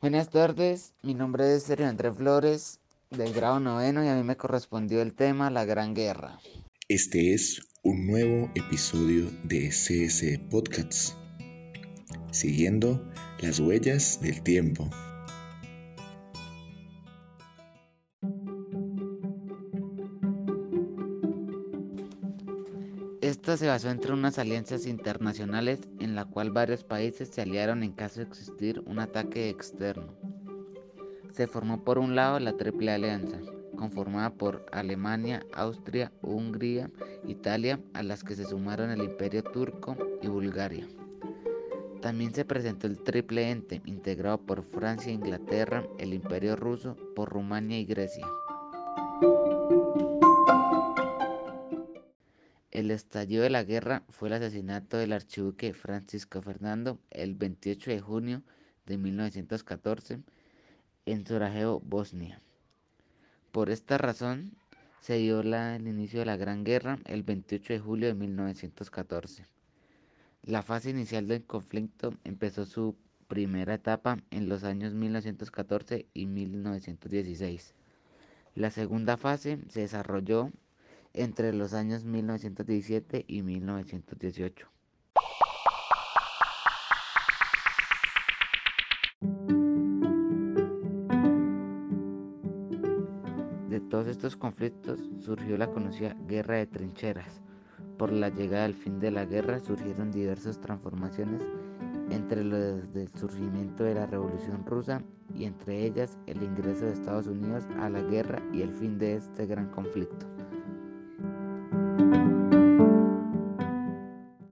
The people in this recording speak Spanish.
Buenas tardes, mi nombre es Sergio Andrés Flores, del grado noveno, y a mí me correspondió el tema La Gran Guerra. Este es un nuevo episodio de CS Podcasts, siguiendo las huellas del tiempo. Esta se basó entre unas alianzas internacionales en la cual varios países se aliaron en caso de existir un ataque externo. Se formó por un lado la Triple Alianza, conformada por Alemania, Austria, Hungría, Italia, a las que se sumaron el Imperio Turco y Bulgaria. También se presentó el Triple Ente, integrado por Francia, Inglaterra, el Imperio Ruso, por Rumania y Grecia. El estallido de la guerra fue el asesinato del archiduque Francisco Fernando el 28 de junio de 1914 en Sarajevo, Bosnia. Por esta razón se dio el inicio de la Gran Guerra el 28 de julio de 1914. La fase inicial del conflicto empezó su primera etapa en los años 1914 y 1916. La segunda fase se desarrolló entre los años 1917 y 1918. De todos estos conflictos surgió la conocida Guerra de Trincheras. Por la llegada al fin de la guerra surgieron diversas transformaciones entre los del surgimiento de la Revolución Rusa y entre ellas el ingreso de Estados Unidos a la guerra y el fin de este gran conflicto. Thank you.